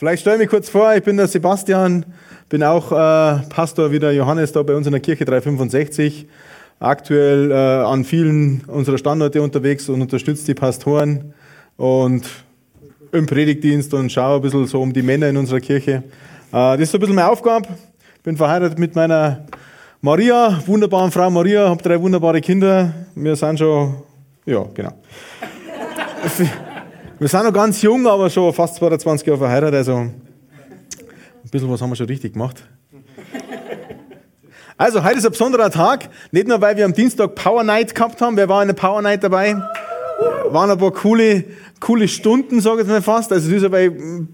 Vielleicht stelle ich mich kurz vor, ich bin der Sebastian, bin auch äh, Pastor wie der Johannes da bei uns in der Kirche 365, aktuell äh, an vielen unserer Standorte unterwegs und unterstütze die Pastoren und im Predigtdienst und schaue ein bisschen so um die Männer in unserer Kirche. Äh, das ist so ein bisschen meine Aufgabe. Bin verheiratet mit meiner Maria, wunderbaren Frau Maria, habe drei wunderbare Kinder. Wir sind schon, ja, genau. Wir sind noch ganz jung, aber schon fast 22 Jahre verheiratet, also ein bisschen was haben wir schon richtig gemacht. Also, heute ist ein besonderer Tag. Nicht nur, weil wir am Dienstag Power Night gehabt haben. Wer war in der Power Night dabei? Waren ein paar coole, coole Stunden, sage ich jetzt mal fast. Also, das ist aber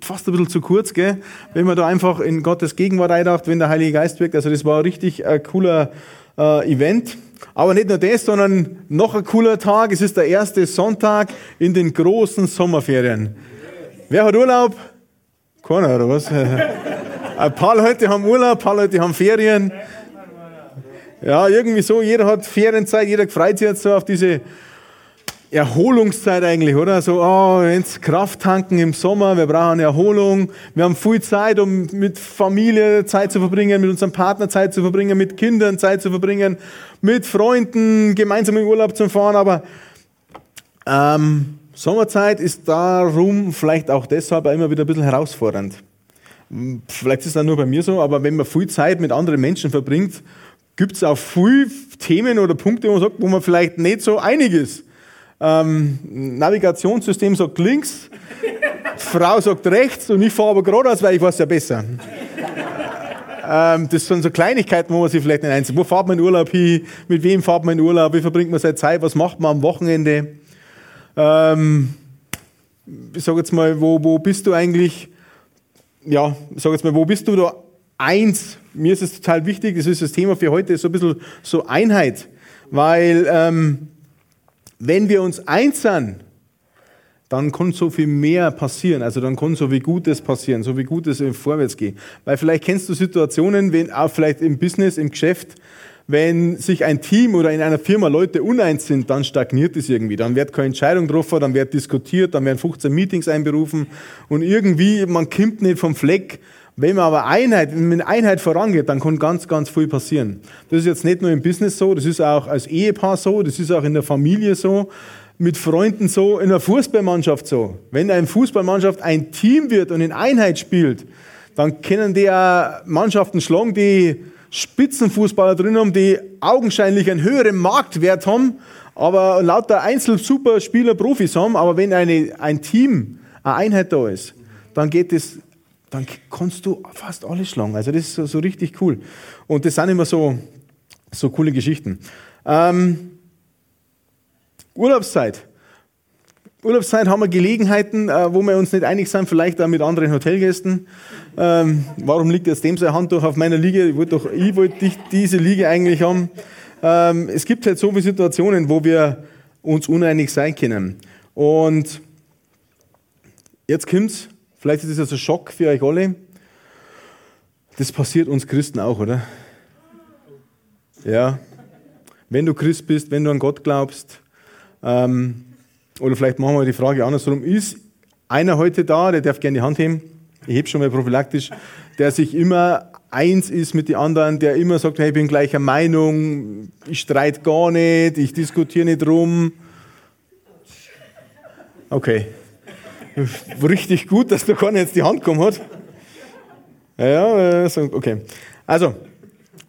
fast ein bisschen zu kurz, gell? Wenn man da einfach in Gottes Gegenwart eindacht, wenn der Heilige Geist wirkt. Also, das war richtig ein cooler äh, Event. Aber nicht nur das, sondern noch ein cooler Tag. Es ist der erste Sonntag in den großen Sommerferien. Wer hat Urlaub? Keiner, oder was? ein paar Leute haben Urlaub, ein paar Leute haben Ferien. Ja, irgendwie so. Jeder hat Ferienzeit, jeder freut sich jetzt so auf diese Erholungszeit eigentlich, oder? So, oh, jetzt Kraft tanken im Sommer, wir brauchen Erholung. Wir haben viel Zeit, um mit Familie Zeit zu verbringen, mit unserem Partner Zeit zu verbringen, mit Kindern Zeit zu verbringen, mit Freunden gemeinsam in Urlaub zu fahren. Aber ähm, Sommerzeit ist darum vielleicht auch deshalb immer wieder ein bisschen herausfordernd. Vielleicht ist dann nur bei mir so, aber wenn man viel Zeit mit anderen Menschen verbringt, gibt es auch viel Themen oder Punkte, wo man sagt, wo man vielleicht nicht so einig ist. Ähm, Navigationssystem sagt links, Frau sagt rechts und ich fahre aber geradeaus, weil ich weiß ja besser. ähm, das sind so Kleinigkeiten, wo man sich vielleicht nicht einsieht. Wo fahrt man in Urlaub hin? Mit wem fahrt man in Urlaub? Wie verbringt man seine Zeit? Was macht man am Wochenende? Ähm, ich sage jetzt mal, wo, wo bist du eigentlich? Ja, ich sage jetzt mal, wo bist du da eins? Mir ist es total wichtig, das ist das Thema für heute, so ein bisschen so Einheit. Weil ähm, wenn wir uns eins sind, dann kann so viel mehr passieren. Also dann kann so viel Gutes passieren, so viel Gutes vorwärts gehen. Weil vielleicht kennst du Situationen, wenn auch vielleicht im Business, im Geschäft, wenn sich ein Team oder in einer Firma Leute uneins sind, dann stagniert es irgendwie. Dann wird keine Entscheidung getroffen, dann wird diskutiert, dann werden 15 Meetings einberufen und irgendwie, man kommt nicht vom Fleck. Wenn man aber Einheit, man Einheit vorangeht, dann kann ganz, ganz viel passieren. Das ist jetzt nicht nur im Business so, das ist auch als Ehepaar so, das ist auch in der Familie so, mit Freunden so, in der Fußballmannschaft so. Wenn eine Fußballmannschaft ein Team wird und in Einheit spielt, dann können die Mannschaften schlagen, die Spitzenfußballer drin haben, die augenscheinlich einen höheren Marktwert haben, aber lauter Einzel-Superspieler Profis haben. Aber wenn eine, ein Team, eine Einheit da ist, dann geht es dann kannst du fast alles schlagen. Also das ist so, so, richtig cool. Und das sind immer so, so coole Geschichten. Ähm, Urlaubszeit. Urlaubszeit haben wir Gelegenheiten, äh, wo wir uns nicht einig sind, vielleicht auch mit anderen Hotelgästen. Ähm, warum liegt jetzt dem seine Hand durch auf meiner Liege? Ich wollte doch, ich diese Liege eigentlich haben. Ähm, es gibt halt so viele Situationen, wo wir uns uneinig sein können. Und jetzt kommt's. Vielleicht ist das ein Schock für euch alle. Das passiert uns Christen auch, oder? Ja. Wenn du Christ bist, wenn du an Gott glaubst, ähm, oder vielleicht machen wir die Frage andersrum, ist einer heute da, der darf gerne die Hand heben, ich heb schon mal prophylaktisch, der sich immer eins ist mit den anderen, der immer sagt, hey, ich bin gleicher Meinung, ich streite gar nicht, ich diskutiere nicht rum. Okay, richtig gut, dass der Korn jetzt die Hand gekommen hat. Ja, okay. Also,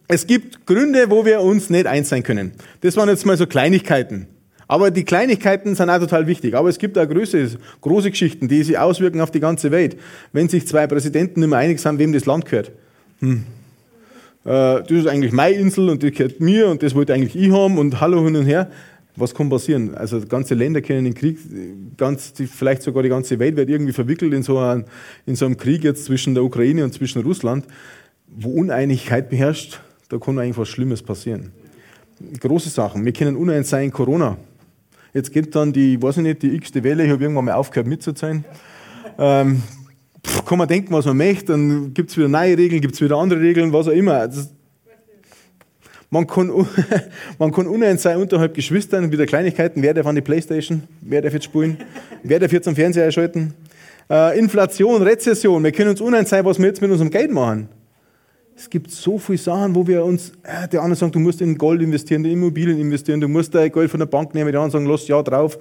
es gibt Gründe, wo wir uns nicht eins sein können. Das waren jetzt mal so Kleinigkeiten. Aber die Kleinigkeiten sind auch total wichtig. Aber es gibt auch große, große Geschichten, die sich auswirken auf die ganze Welt. Wenn sich zwei Präsidenten nicht mehr einig sind, wem das Land gehört. Hm. Äh, das ist eigentlich meine Insel und die gehört mir und das wollte eigentlich ich haben und hallo hin und her was kann passieren? Also ganze Länder können in Krieg, ganz, vielleicht sogar die ganze Welt wird irgendwie verwickelt in so, einem, in so einem Krieg jetzt zwischen der Ukraine und zwischen Russland, wo Uneinigkeit beherrscht, Da kann eigentlich was Schlimmes passieren. Große Sachen. Wir können uneins sein, Corona. Jetzt geht dann die, weiß ich nicht, die x-te Welle, ich habe irgendwann mal aufgehört mitzuzählen. Ähm, kann man denken, was man möchte, dann gibt es wieder neue Regeln, gibt es wieder andere Regeln, was auch immer. Das, man kann, man kann uneins sein unterhalb Geschwistern, wieder Kleinigkeiten. Wer darf an die Playstation? Wer darf jetzt spielen? Wer darf jetzt zum Fernseher erschalten? Äh, Inflation, Rezession. Wir können uns uneins sein, was wir jetzt mit unserem Geld machen. Es gibt so viele Sachen, wo wir uns, äh, der andere sagt, du musst in Gold investieren, in Immobilien investieren, du musst dein Geld von der Bank nehmen, die anderen sagen, lass ja drauf.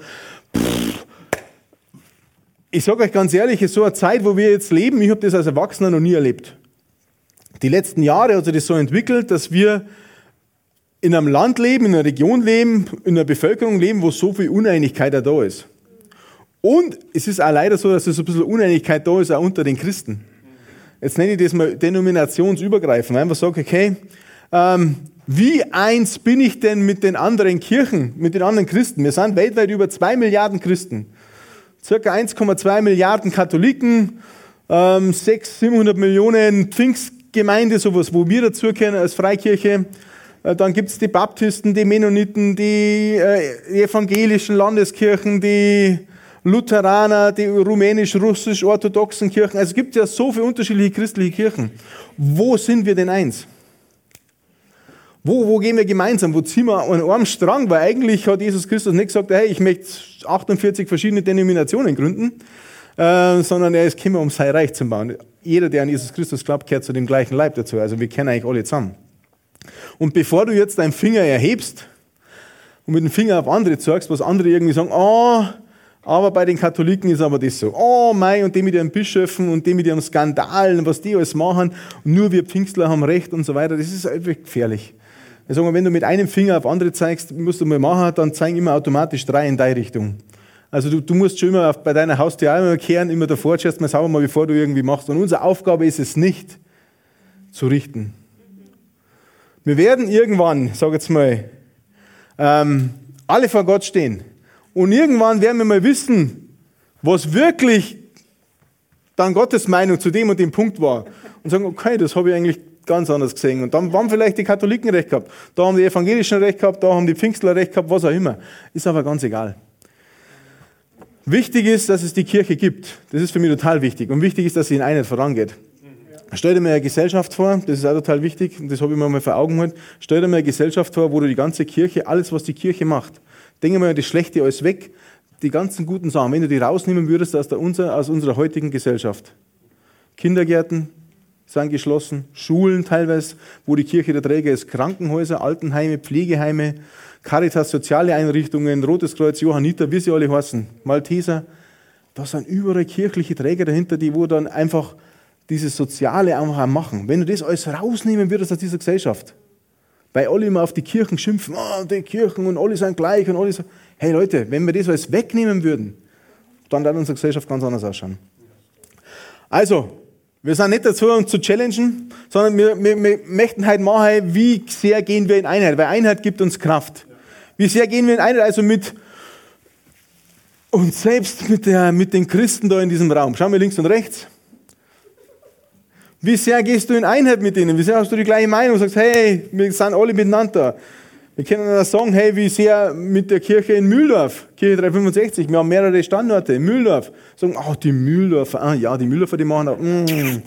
Pff. Ich sage euch ganz ehrlich, es ist so eine Zeit, wo wir jetzt leben, ich habe das als Erwachsener noch nie erlebt. Die letzten Jahre hat sich das so entwickelt, dass wir in einem Land leben, in einer Region leben, in einer Bevölkerung leben, wo so viel Uneinigkeit da ist. Und es ist auch leider so, dass es ein bisschen Uneinigkeit da ist, auch unter den Christen. Jetzt nenne ich das mal denominationsübergreifend. Einfach sage, okay, ähm, wie eins bin ich denn mit den anderen Kirchen, mit den anderen Christen? Wir sind weltweit über zwei Milliarden Christen. Circa 1,2 Milliarden Katholiken, ähm, 600, 700 Millionen Pfingstgemeinde, sowas, wo wir dazu kennen als Freikirche. Äh, dann gibt es die Baptisten, die Mennoniten, die, äh, evangelischen Landeskirchen, die Lutheraner, die rumänisch-russisch-orthodoxen Kirchen. Also es gibt ja so viele unterschiedliche christliche Kirchen. Wo sind wir denn eins? Wo, wo gehen wir gemeinsam? Wo ziehen wir an einem Strang? Weil eigentlich hat Jesus Christus nicht gesagt, hey, ich möchte 48 verschiedene Denominationen gründen, äh, sondern er ist gekommen, um sein Reich zu bauen. Jeder, der an Jesus Christus glaubt, gehört zu dem gleichen Leib dazu. Also wir kennen eigentlich alle zusammen. Und bevor du jetzt deinen Finger erhebst und mit dem Finger auf andere zeigst, was andere irgendwie sagen, oh, aber bei den Katholiken ist aber das so, oh mei, und die mit ihren Bischöfen und die mit ihren Skandalen, was die alles machen, nur wir Pfingstler haben Recht und so weiter, das ist einfach gefährlich. Mal, wenn du mit einem Finger auf andere zeigst, musst du mal machen, dann zeigen immer automatisch drei in deine Richtung. Also du, du musst schon immer auf, bei deiner Haustür immer kehren, immer davor, schaust mal sauber mal, bevor du irgendwie machst. Und unsere Aufgabe ist es nicht, zu richten. Wir werden irgendwann, sag jetzt mal, ähm, alle vor Gott stehen. Und irgendwann werden wir mal wissen, was wirklich dann Gottes Meinung zu dem und dem Punkt war. Und sagen, okay, das habe ich eigentlich ganz anders gesehen. Und dann haben vielleicht die Katholiken recht gehabt, da haben die Evangelischen recht gehabt, da haben die Pfingstler recht gehabt, was auch immer. Ist aber ganz egal. Wichtig ist, dass es die Kirche gibt. Das ist für mich total wichtig. Und wichtig ist, dass sie in Einheit vorangeht. Stell dir mal eine Gesellschaft vor, das ist auch total wichtig, das habe ich mir mal vor Augen gehalten. Stell dir mal eine Gesellschaft vor, wo du die ganze Kirche, alles, was die Kirche macht, denke mal das Schlechte alles weg, die ganzen guten Sachen, wenn du die rausnehmen würdest aus, der, aus unserer heutigen Gesellschaft. Kindergärten sind geschlossen, Schulen teilweise, wo die Kirche der Träger ist, Krankenhäuser, Altenheime, Pflegeheime, Caritas, soziale Einrichtungen, Rotes Kreuz, Johanniter, wie sie alle heißen, Malteser. Da sind überall kirchliche Träger dahinter, die wo dann einfach dieses Soziale einfach machen. Wenn du das alles rausnehmen würdest aus dieser Gesellschaft, weil alle immer auf die Kirchen schimpfen, oh, die Kirchen und alle sind gleich und alle so. Hey Leute, wenn wir das alles wegnehmen würden, dann würde unsere Gesellschaft ganz anders ausschauen. Also, wir sind nicht dazu, uns zu challengen, sondern wir, wir, wir möchten heute machen, wie sehr gehen wir in Einheit, weil Einheit gibt uns Kraft. Wie sehr gehen wir in Einheit, also mit uns selbst, mit, der, mit den Christen da in diesem Raum. Schauen wir links und rechts. Wie sehr gehst du in Einheit mit ihnen? Wie sehr hast du die gleiche Meinung? und sagst, hey, wir sind alle miteinander. Wir können dann sagen, hey, wie sehr mit der Kirche in Mühldorf, Kirche 365, wir haben mehrere Standorte in Mühldorf. Sagen, oh, die Mühldorfer, ah, ja, die Mühldorfer, die machen auch, mm.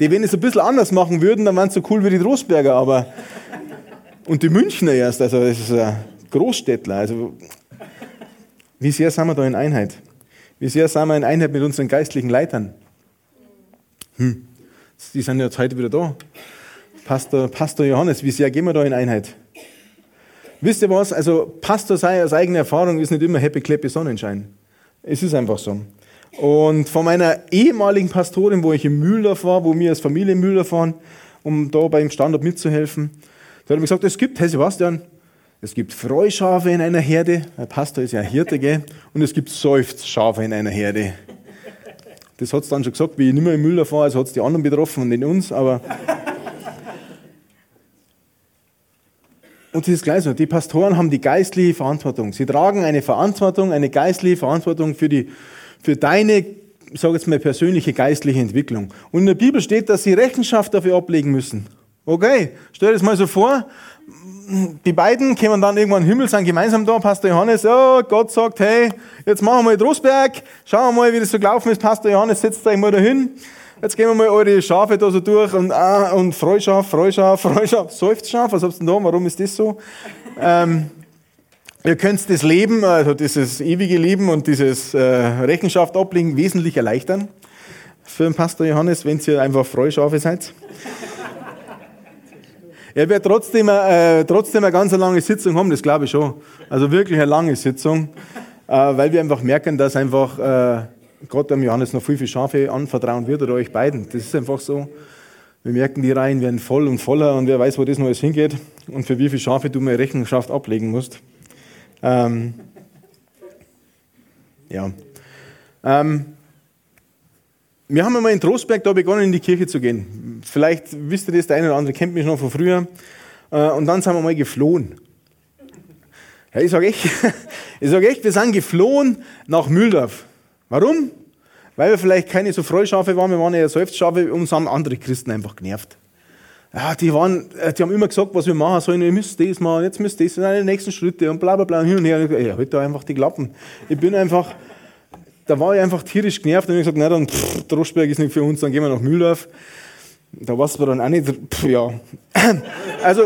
Die, wenn es ein bisschen anders machen würden, dann wären sie so cool wie die Trostberger, aber, und die Münchner erst, also, das ist ein Großstädtler, also, wie sehr sind wir da in Einheit? Wie sehr sind wir in Einheit mit unseren geistlichen Leitern? Hm. Die sind jetzt heute wieder da. Pastor, Pastor Johannes, wie sehr gehen wir da in Einheit? Wisst ihr was? Also, Pastor sei aus eigener Erfahrung ist nicht immer Happy Clappy Sonnenschein. Es ist einfach so. Und von meiner ehemaligen Pastorin, wo ich in Mühldorf war, wo wir als Familie in Mühldorf waren, um da beim Standort mitzuhelfen, da hat er mir gesagt, es gibt, Herr Sebastian, es gibt Freuschafe in einer Herde, der Pastor ist ja Hirte, gell? und es gibt Seufzschafe in einer Herde. Das hat es dann schon gesagt, wie ich nicht mehr im Müll fahre, also hat es die anderen betroffen und nicht uns, aber. Und das ist gleich so. Die Pastoren haben die geistliche Verantwortung. Sie tragen eine Verantwortung, eine geistliche Verantwortung für, die, für deine, ich jetzt mal, persönliche geistliche Entwicklung. Und in der Bibel steht, dass sie Rechenschaft dafür ablegen müssen. Okay, stell dir das mal so vor. Die beiden kommen dann irgendwann den Himmel, sind gemeinsam da. Pastor Johannes, oh, Gott sagt, hey, jetzt machen wir mal Trostberg. Schauen wir mal, wie das so gelaufen ist. Pastor Johannes, setzt euch mal dahin. Jetzt gehen wir mal eure Schafe da so durch und, ah, und Freuschaf, Freuschaf, Freuschaf, Seufzschaf, was habt ihr denn da? Warum ist das so? ähm, ihr könnt das Leben, also dieses ewige Leben und dieses äh, Rechenschaft ablegen wesentlich erleichtern. Für den Pastor Johannes, wenn ihr einfach Freuschafe seid. Er wird trotzdem, äh, trotzdem eine ganz lange Sitzung haben, das glaube ich schon. Also wirklich eine lange Sitzung, äh, weil wir einfach merken, dass einfach äh, Gott dem Johannes noch viel, viel Schafe anvertrauen wird oder euch beiden. Das ist einfach so. Wir merken, die Reihen werden voll und voller und wer weiß, wo das noch alles hingeht und für wie viele Schafe du mir Rechenschaft ablegen musst. Ähm, ja. Ähm, wir haben einmal in Trostberg da begonnen, in die Kirche zu gehen. Vielleicht wisst ihr das, der eine oder andere kennt mich noch von früher. Äh, und dann sind wir mal geflohen. Ja, ich sage echt, sag echt, wir sind geflohen nach Mühldorf. Warum? Weil wir vielleicht keine so Freuschafe waren, wir waren eher Seufzschafe, uns haben andere Christen einfach genervt. Ja, die, waren, äh, die haben immer gesagt, was wir machen sollen, ihr müsst das machen, jetzt müsst das, sind die nächsten Schritte und bla bla bla, hin und her. Ich halt da einfach die Klappen. Ich bin einfach, da war ich einfach tierisch genervt und ich gesagt, na dann, pff, Droschberg ist nicht für uns, dann gehen wir nach Mühldorf. Da war es dann auch nicht, pff, ja. Also,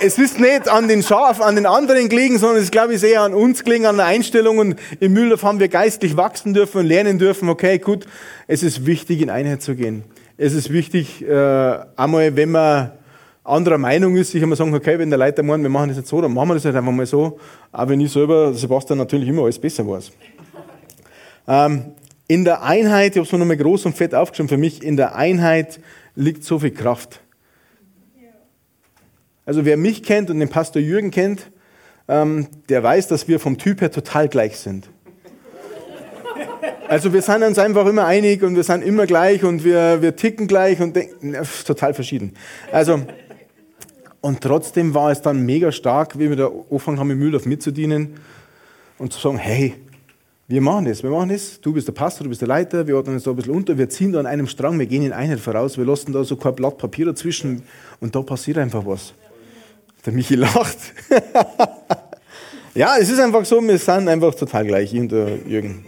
es ist nicht an den Schaf, an den anderen gelegen, sondern es ist, glaube ich, eher an uns gelegen, an der Einstellung. Und im Mühldorf haben wir geistlich wachsen dürfen und lernen dürfen, okay, gut, es ist wichtig, in Einheit zu gehen. Es ist wichtig, äh, einmal, wenn man anderer Meinung ist, sich einmal sagen, okay, wenn der Leiter meint, wir machen das jetzt so, dann machen wir das halt einfach mal so. Aber wenn ich selber, Sebastian, natürlich immer alles besser weiß. Ähm, in der Einheit, ich habe es mir nochmal groß und fett aufgeschrieben, für mich, in der Einheit liegt so viel Kraft. Also wer mich kennt und den Pastor Jürgen kennt, ähm, der weiß, dass wir vom Typ her total gleich sind. Also wir sind uns einfach immer einig und wir sind immer gleich und wir, wir ticken gleich und denken, total verschieden. Also, und trotzdem war es dann mega stark, wie wir da angefangen haben, im Mühldorf mitzudienen und zu sagen, hey, wir machen das, wir machen das, du bist der Pastor, du bist der Leiter, wir ordnen uns da ein bisschen unter, wir ziehen da an einem Strang, wir gehen in Einheit voraus, wir lassen da so kein Blatt Papier dazwischen und da passiert einfach was. Der Michi lacht. ja, es ist einfach so, wir sind einfach total gleich, ich und der Jürgen.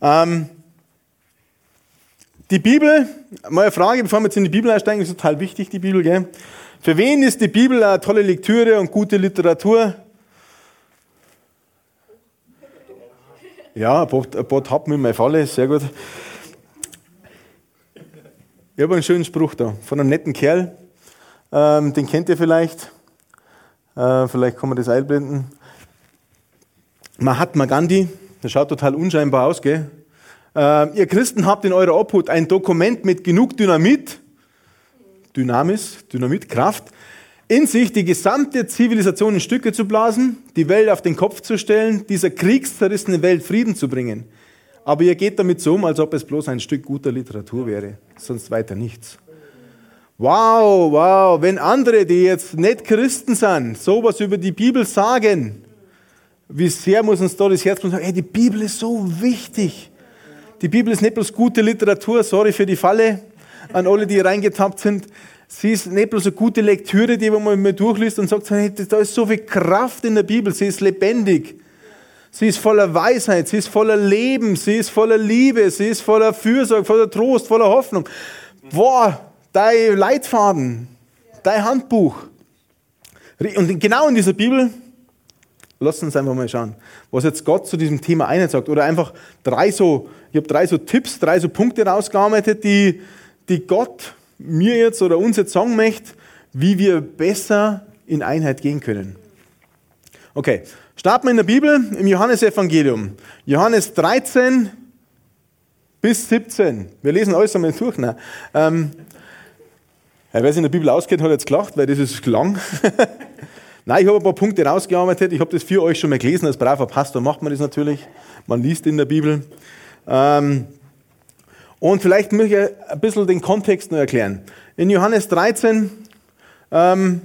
Ähm, die Bibel, mal eine Frage, bevor wir jetzt in die Bibel einsteigen, ist total wichtig, die Bibel. Gell? Für wen ist die Bibel eine tolle Lektüre und gute Literatur? Ja, ein ein paar Tappen in meine Falle, sehr gut. Ich habe einen schönen Spruch da von einem netten Kerl, ähm, den kennt ihr vielleicht. Äh, vielleicht kann man das einblenden. Mahatma Gandhi, der schaut total unscheinbar aus, gell? Äh, ihr Christen habt in eurer Obhut ein Dokument mit genug Dynamit, Dynamis, Dynamitkraft, in sich die gesamte Zivilisation in Stücke zu blasen, die Welt auf den Kopf zu stellen, dieser kriegszerrissenen Welt Frieden zu bringen. Aber ihr geht damit so um, als ob es bloß ein Stück guter Literatur wäre, sonst weiter nichts. Wow, wow, wenn andere, die jetzt nicht Christen sind, sowas über die Bibel sagen, wie sehr muss uns da das Herz sagen, hey, die Bibel ist so wichtig. Die Bibel ist nicht bloß gute Literatur, sorry für die Falle an alle, die reingetappt sind. Sie ist nicht bloß eine gute Lektüre, die man mal durchliest und sagt, hey, da ist so viel Kraft in der Bibel, sie ist lebendig. Sie ist voller Weisheit, sie ist voller Leben, sie ist voller Liebe, sie ist voller Fürsorge, voller Trost, voller Hoffnung. Boah, dein Leitfaden, dein Handbuch. Und genau in dieser Bibel, lass uns einfach mal schauen, was jetzt Gott zu diesem Thema einen sagt. Oder einfach drei so, ich habe drei so Tipps, drei so Punkte rausgearbeitet, die, die Gott mir jetzt oder uns jetzt sagen möchte, wie wir besser in Einheit gehen können. Okay, starten wir in der Bibel im Johannesevangelium. Johannes 13 bis 17. Wir lesen alles einmal durch. Ne? Ähm, wer sich in der Bibel auskennt, hat jetzt gelacht, weil das ist lang. Nein, ich habe ein paar Punkte rausgearbeitet. Ich habe das für euch schon mal gelesen. Als braver Pastor macht man das natürlich. Man liest in der Bibel. Ähm, und vielleicht möchte ich ein bisschen den Kontext noch erklären. In Johannes 13 ähm,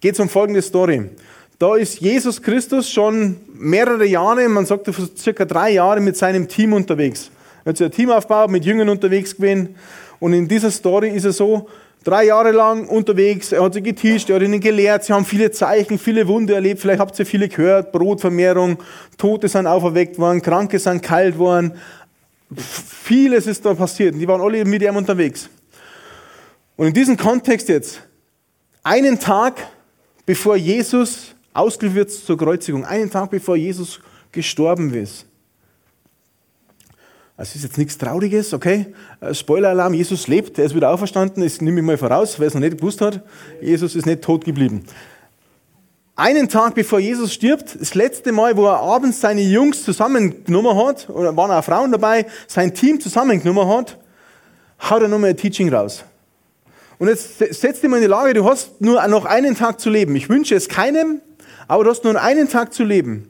geht es um folgende Story. Da ist Jesus Christus schon mehrere Jahre, man sagt circa drei Jahre, mit seinem Team unterwegs. Er hat ein Team aufgebaut, mit Jüngern unterwegs gewesen. Und in dieser Story ist es so, drei Jahre lang unterwegs, er hat sie getischt, er hat ihnen gelehrt, sie haben viele Zeichen, viele Wunder erlebt, vielleicht habt ihr viele gehört, Brotvermehrung, Tote sind auferweckt worden, Kranke sind kalt worden, vieles ist da passiert die waren alle mit ihm unterwegs. Und in diesem Kontext jetzt, einen Tag bevor Jesus ausgeliefert wird zur Kreuzigung, einen Tag bevor Jesus gestorben ist, es ist jetzt nichts Trauriges, okay? Äh, Spoiler-Alarm, Jesus lebt, er ist wieder auferstanden, das nehme ich mal voraus, wer es noch nicht gewusst hat. Jesus ist nicht tot geblieben. Einen Tag bevor Jesus stirbt, das letzte Mal, wo er abends seine Jungs zusammengenommen hat, oder waren auch Frauen dabei, sein Team zusammengenommen hat, haut er nochmal ein Teaching raus. Und jetzt setz dich mal in die Lage, du hast nur noch einen Tag zu leben. Ich wünsche es keinem, aber du hast nur einen Tag zu leben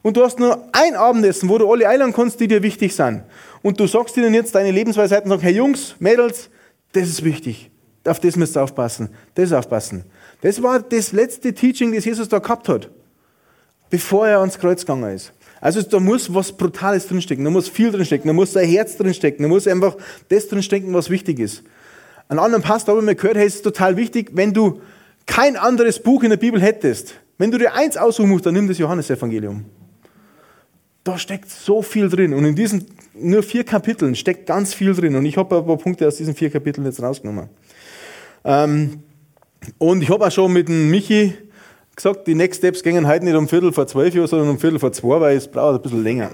und du hast nur ein Abendessen, wo du alle einladen kannst, die dir wichtig sind. Und du sagst ihnen jetzt deine Lebensweisheiten und sagst, hey Jungs, Mädels, das ist wichtig. Auf das müsst ihr aufpassen. Das aufpassen. Das war das letzte Teaching, das Jesus da gehabt hat, bevor er ans Kreuz gegangen ist. Also da muss was Brutales drinstecken, da muss viel drinstecken, da muss sein Herz drinstecken, da muss einfach das drinstecken, was wichtig ist. Ein anderen Pastor habe ich mir gehört, hey, es ist total wichtig, wenn du kein anderes Buch in der Bibel hättest, wenn du dir eins aussuchen musst, dann nimm das Johannesevangelium. Da steckt so viel drin. Und in diesen nur vier Kapiteln steckt ganz viel drin. Und ich habe ein paar Punkte aus diesen vier Kapiteln jetzt rausgenommen. Ähm, und ich habe auch schon mit dem Michi gesagt, die Next Steps gingen heute nicht um Viertel vor zwölf Uhr, sondern um Viertel vor zwei, weil es braucht ein bisschen länger.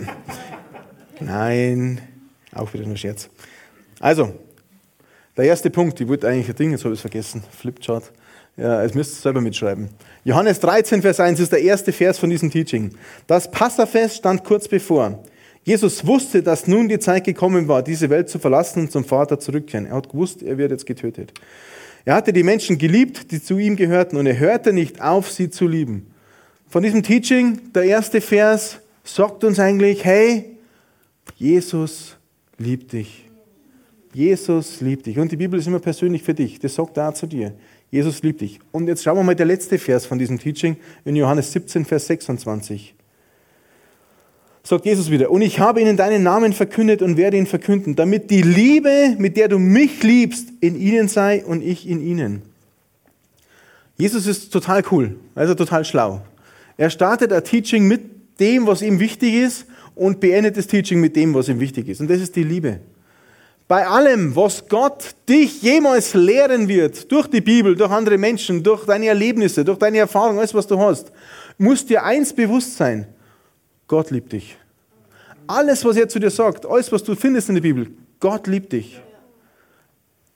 Nein, auch wieder nur Scherz. Also, der erste Punkt, ich wollte eigentlich ein Ding, jetzt habe ich es vergessen, Flipchart. Ja, es müsst ihr selber mitschreiben. Johannes 13, Vers 1 ist der erste Vers von diesem Teaching. Das Passafest stand kurz bevor. Jesus wusste, dass nun die Zeit gekommen war, diese Welt zu verlassen und zum Vater zurückkehren. Er hat gewusst, er wird jetzt getötet. Er hatte die Menschen geliebt, die zu ihm gehörten, und er hörte nicht auf, sie zu lieben. Von diesem Teaching, der erste Vers, sagt uns eigentlich, hey, Jesus liebt dich. Jesus liebt dich. Und die Bibel ist immer persönlich für dich. Das sagt auch zu dir. Jesus liebt dich. Und jetzt schauen wir mal der letzte Vers von diesem Teaching in Johannes 17, Vers 26. Sagt Jesus wieder, und ich habe ihnen deinen Namen verkündet und werde ihn verkünden, damit die Liebe, mit der du mich liebst, in ihnen sei und ich in ihnen. Jesus ist total cool, also total schlau. Er startet ein Teaching mit dem, was ihm wichtig ist und beendet das Teaching mit dem, was ihm wichtig ist. Und das ist die Liebe. Bei allem, was Gott dich jemals lehren wird, durch die Bibel, durch andere Menschen, durch deine Erlebnisse, durch deine Erfahrungen, alles, was du hast, muss dir eins bewusst sein. Gott liebt dich. Alles, was er zu dir sagt, alles, was du findest in der Bibel, Gott liebt dich.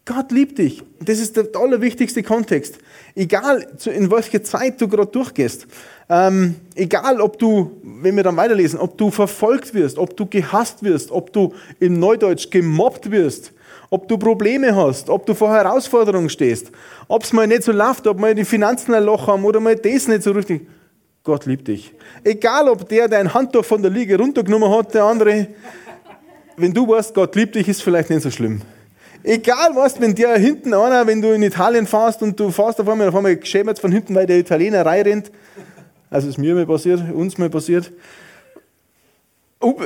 Gott liebt dich. Das ist der allerwichtigste Kontext. Egal, in welcher Zeit du gerade durchgehst. Ähm, egal, ob du, wenn wir dann weiterlesen, ob du verfolgt wirst, ob du gehasst wirst, ob du im Neudeutsch gemobbt wirst, ob du Probleme hast, ob du vor Herausforderungen stehst, ob es mal nicht so läuft, ob mal die Finanzen ein Loch haben oder mal das nicht so richtig. Gott liebt dich. Egal, ob der dein Handtuch von der Liege runtergenommen hat, der andere, wenn du weißt, Gott liebt dich, ist vielleicht nicht so schlimm. Egal was, wenn der hinten einer, wenn du in Italien fährst und du fährst auf einmal, auf einmal geschämt von hinten, weil der Italiener reinrennt, also ist mir mal passiert, uns mal passiert.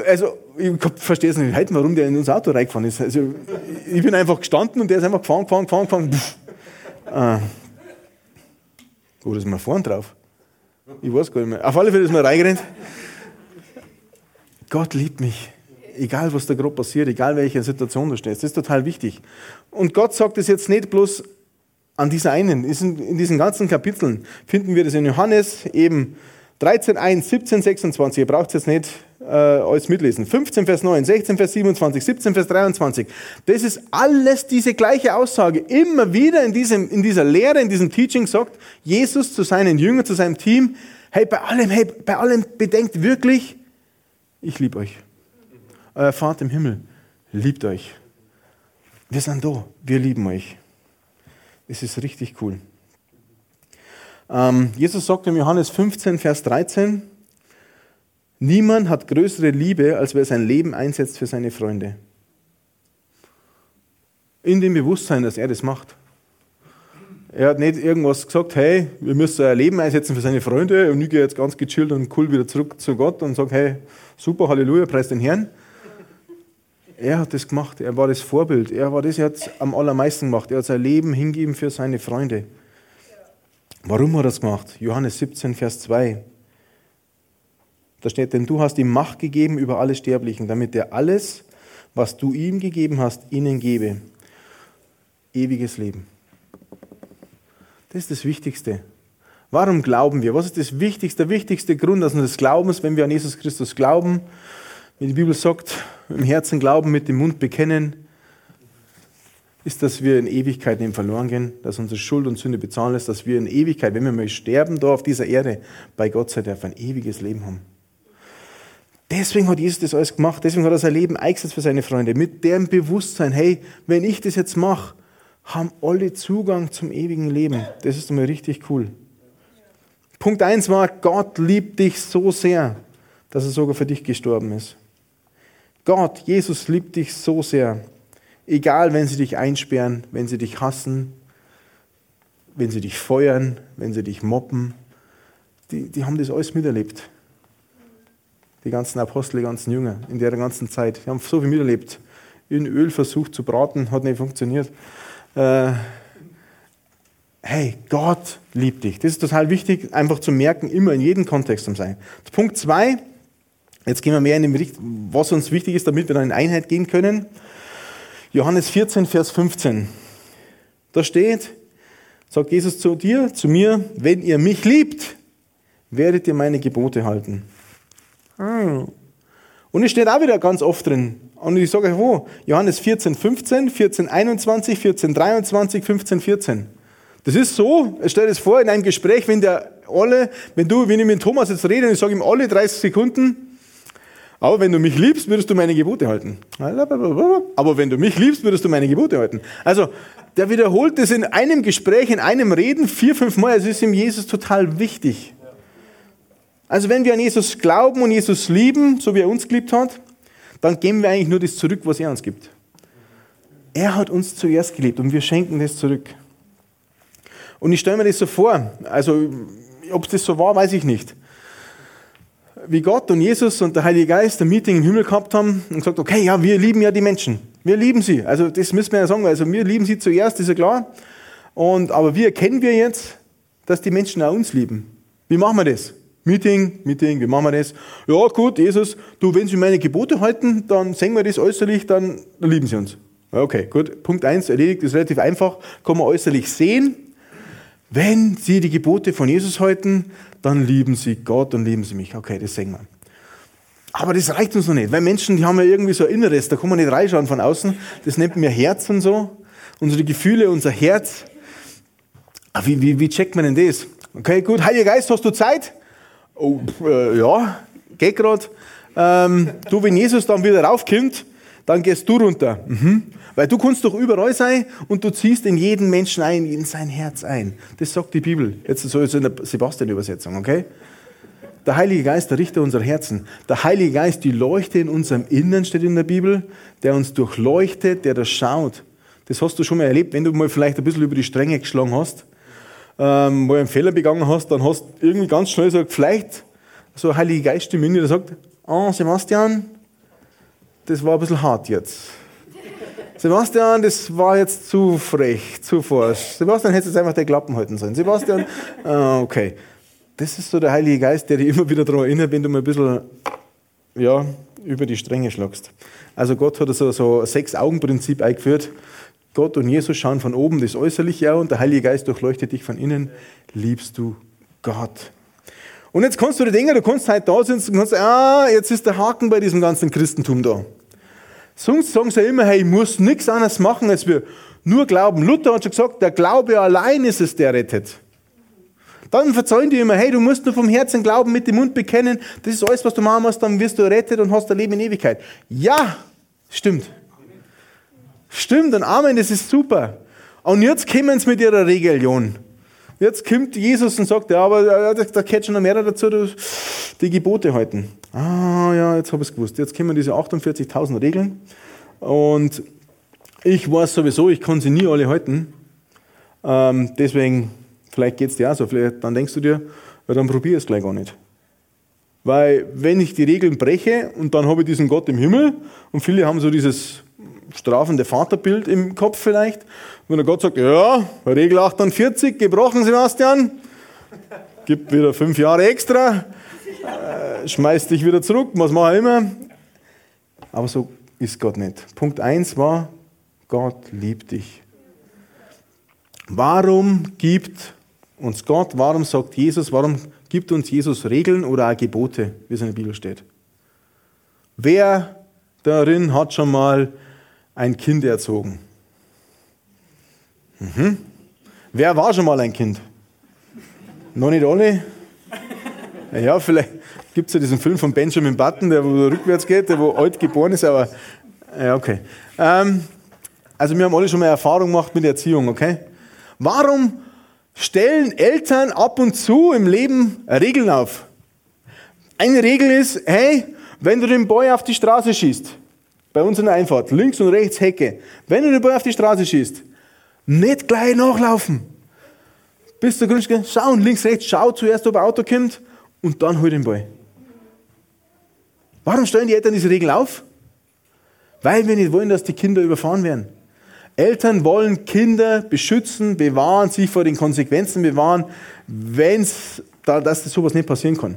Also, ich verstehe es nicht heute, warum der in unser Auto reingefahren ist. Also, ich bin einfach gestanden und der ist einfach gefahren, gefahren, gefahren, gefahren. Ah. Wo ist man vorne drauf? Ich weiß gar nicht mehr. Auf alle Fälle ist man reingerannt. Gott liebt mich. Egal, was da gerade passiert, egal welche Situation du stehst. Das ist total wichtig. Und Gott sagt es jetzt nicht bloß an dieser einen. In diesen ganzen Kapiteln finden wir das in Johannes eben 13, 1, 17, 26. Ihr braucht es jetzt nicht äh, alles mitlesen. 15, Vers 9, 16, Vers 27, 17, Vers 23. Das ist alles diese gleiche Aussage. Immer wieder in, diesem, in dieser Lehre, in diesem Teaching sagt Jesus zu seinen Jüngern, zu seinem Team, hey, bei allem, hey, bei allem bedenkt wirklich, ich liebe euch. Euer Vater im Himmel liebt euch. Wir sind da, wir lieben euch. Es ist richtig cool. Ähm, Jesus sagt im Johannes 15, Vers 13, niemand hat größere Liebe, als wer sein Leben einsetzt für seine Freunde. In dem Bewusstsein, dass er das macht. Er hat nicht irgendwas gesagt, hey, wir müssen ein Leben einsetzen für seine Freunde und ich gehe jetzt ganz gechillt und cool wieder zurück zu Gott und sage, hey, super, Halleluja, preis den Herrn. Er hat das gemacht, er war das Vorbild, er war das, er hat am allermeisten gemacht, er hat sein Leben hingegeben für seine Freunde. Warum hat er das gemacht? Johannes 17, Vers 2. Da steht, denn du hast ihm Macht gegeben über alle Sterblichen, damit er alles, was du ihm gegeben hast, ihnen gebe. Ewiges Leben. Das ist das Wichtigste. Warum glauben wir? Was ist das wichtigste, der wichtigste Grund unseres Glaubens, wenn wir an Jesus Christus glauben? Wie die Bibel sagt, im Herzen glauben, mit dem Mund bekennen, ist, dass wir in Ewigkeit ihm verloren gehen, dass unsere Schuld und Sünde bezahlen ist, dass wir in Ewigkeit, wenn wir mal sterben, da auf dieser Erde, bei Gott sei Dank ein ewiges Leben haben. Deswegen hat Jesus das alles gemacht, deswegen hat er sein Leben eingesetzt für seine Freunde, mit dem Bewusstsein, hey, wenn ich das jetzt mache, haben alle Zugang zum ewigen Leben. Das ist einmal richtig cool. Punkt 1 war, Gott liebt dich so sehr, dass er sogar für dich gestorben ist. Gott, Jesus liebt dich so sehr. Egal, wenn sie dich einsperren, wenn sie dich hassen, wenn sie dich feuern, wenn sie dich mobben. Die, die haben das alles miterlebt. Die ganzen Apostel, die ganzen Jünger in der ganzen Zeit. Die haben so viel miterlebt. In Öl versucht zu braten, hat nicht funktioniert. Äh, hey, Gott liebt dich. Das ist total wichtig, einfach zu merken, immer in jedem Kontext zu sein. Punkt zwei, jetzt gehen wir mehr in den Bericht, was uns wichtig ist, damit wir dann in Einheit gehen können. Johannes 14, Vers 15. Da steht, sagt Jesus zu dir, zu mir, wenn ihr mich liebt, werdet ihr meine Gebote halten. Ah. Und es steht auch wieder ganz oft drin. Und ich sage euch wo? Johannes 14, 15, 14, 21, 14, 23, 15, 14. Das ist so, stell dir das vor, in einem Gespräch, wenn der alle, wenn du, wenn ich mit Thomas jetzt rede und ich sage ihm alle 30 Sekunden, aber wenn du mich liebst, würdest du meine Gebote halten. Aber wenn du mich liebst, würdest du meine Gebote halten. Also, der wiederholt das in einem Gespräch, in einem Reden vier, fünf Mal. Es ist ihm Jesus total wichtig. Also, wenn wir an Jesus glauben und Jesus lieben, so wie er uns geliebt hat, dann geben wir eigentlich nur das zurück, was er uns gibt. Er hat uns zuerst geliebt und wir schenken das zurück. Und ich stelle mir das so vor, also ob es das so war, weiß ich nicht wie Gott und Jesus und der Heilige Geist ein Meeting im Himmel gehabt haben und gesagt, okay, ja, wir lieben ja die Menschen. Wir lieben sie. Also das müssen wir ja sagen. Also wir lieben sie zuerst, ist ja klar. Und, aber wie erkennen wir jetzt, dass die Menschen auch uns lieben? Wie machen wir das? Meeting, Meeting, wie machen wir das? Ja, gut, Jesus, du, wenn sie meine Gebote halten, dann sehen wir das äußerlich, dann, dann lieben sie uns. Okay, gut. Punkt eins erledigt, ist relativ einfach. Kann man äußerlich sehen. Wenn sie die Gebote von Jesus halten, dann lieben sie Gott und lieben sie mich. Okay, das sehen wir. Aber das reicht uns noch nicht, weil Menschen, die haben ja irgendwie so ein Inneres, da kann man nicht reinschauen von außen. Das nennt man Herz und so. Unsere Gefühle, unser Herz. Ah, wie, wie, wie checkt man denn das? Okay, gut, Heiliger Geist, hast du Zeit? Oh, äh, ja, geht gerade. Ähm, du, wenn Jesus dann wieder raufkommt, dann gehst du runter. Mhm. Weil du kannst doch überall sein und du ziehst in jeden Menschen ein, in sein Herz ein. Das sagt die Bibel. Jetzt so in der Sebastian-Übersetzung, okay? Der Heilige Geist, der Richter unserer Herzen. Der Heilige Geist, die Leuchte in unserem Innern, steht in der Bibel, der uns durchleuchtet, der das schaut. Das hast du schon mal erlebt, wenn du mal vielleicht ein bisschen über die Stränge geschlagen hast, ähm, wo du einen Fehler begangen hast, dann hast du irgendwie ganz schnell gesagt, vielleicht so eine Heilige Geiststimme in dir, der sagt, oh Sebastian, das war ein bisschen hart jetzt. Sebastian, das war jetzt zu frech, zu forsch. Sebastian hätte jetzt einfach der Klappen halten sollen. Sebastian, äh, okay. Das ist so der Heilige Geist, der dich immer wieder daran erinnert, wenn du mal ein bisschen ja, über die Stränge schlagst. Also Gott hat so, so ein Sechs-Augen-Prinzip eingeführt. Gott und Jesus schauen von oben das Äußerliche an und der Heilige Geist durchleuchtet dich von innen. Liebst du Gott? Und jetzt kannst du dir denken, du kannst heute da sitzen und kannst ah, jetzt ist der Haken bei diesem ganzen Christentum da. Sonst sagen sie ja immer, hey, ich muss nichts anderes machen, als wir nur glauben. Luther hat schon gesagt, der Glaube allein ist es, der rettet. Dann verzeihen die immer, hey, du musst nur vom Herzen glauben, mit dem Mund bekennen, das ist alles, was du machen musst, dann wirst du rettet und hast dein Leben in Ewigkeit. Ja, stimmt. Stimmt und Amen, das ist super. Und jetzt kommen sie mit ihrer Religion. Jetzt kommt Jesus und sagt, ja, aber da, da gehört schon noch mehr dazu, die Gebote halten. Ah, ja, jetzt habe ich es gewusst. Jetzt kommen diese 48.000 Regeln. Und ich weiß sowieso, ich kann sie nie alle halten. Ähm, deswegen, vielleicht geht es dir auch so. Vielleicht, dann denkst du dir, ja, dann probier es gleich gar nicht. Weil wenn ich die Regeln breche und dann habe ich diesen Gott im Himmel und viele haben so dieses strafende Vaterbild im Kopf vielleicht, wenn der Gott sagt, ja, Regel 48, gebrochen Sebastian, gibt wieder fünf Jahre extra, äh, schmeißt dich wieder zurück, was mache ich immer. Aber so ist Gott nicht. Punkt 1 war, Gott liebt dich. Warum gibt uns Gott, warum sagt Jesus, warum gibt uns Jesus Regeln oder auch Gebote, wie es in der Bibel steht. Wer darin hat schon mal ein Kind erzogen? Mhm. Wer war schon mal ein Kind? Noch nicht alle? Ja, vielleicht gibt es ja diesen Film von Benjamin Button, der wo rückwärts geht, der wo alt geboren ist, aber ja, okay. Ähm, also wir haben alle schon mal Erfahrung gemacht mit Erziehung, okay? Warum stellen Eltern ab und zu im Leben Regeln auf. Eine Regel ist, hey, wenn du den Boy auf die Straße schießt, bei uns in der Einfahrt, links und rechts Hecke, wenn du den Boy auf die Straße schießt, nicht gleich nachlaufen. Bis zur Grundstücke, schauen, links, rechts, schau zuerst, ob ein Auto kommt und dann hol den Ball. Warum stellen die Eltern diese Regel auf? Weil wir nicht wollen, dass die Kinder überfahren werden. Eltern wollen Kinder beschützen, bewahren, sich vor den Konsequenzen bewahren, wenn da, dass das sowas nicht passieren kann.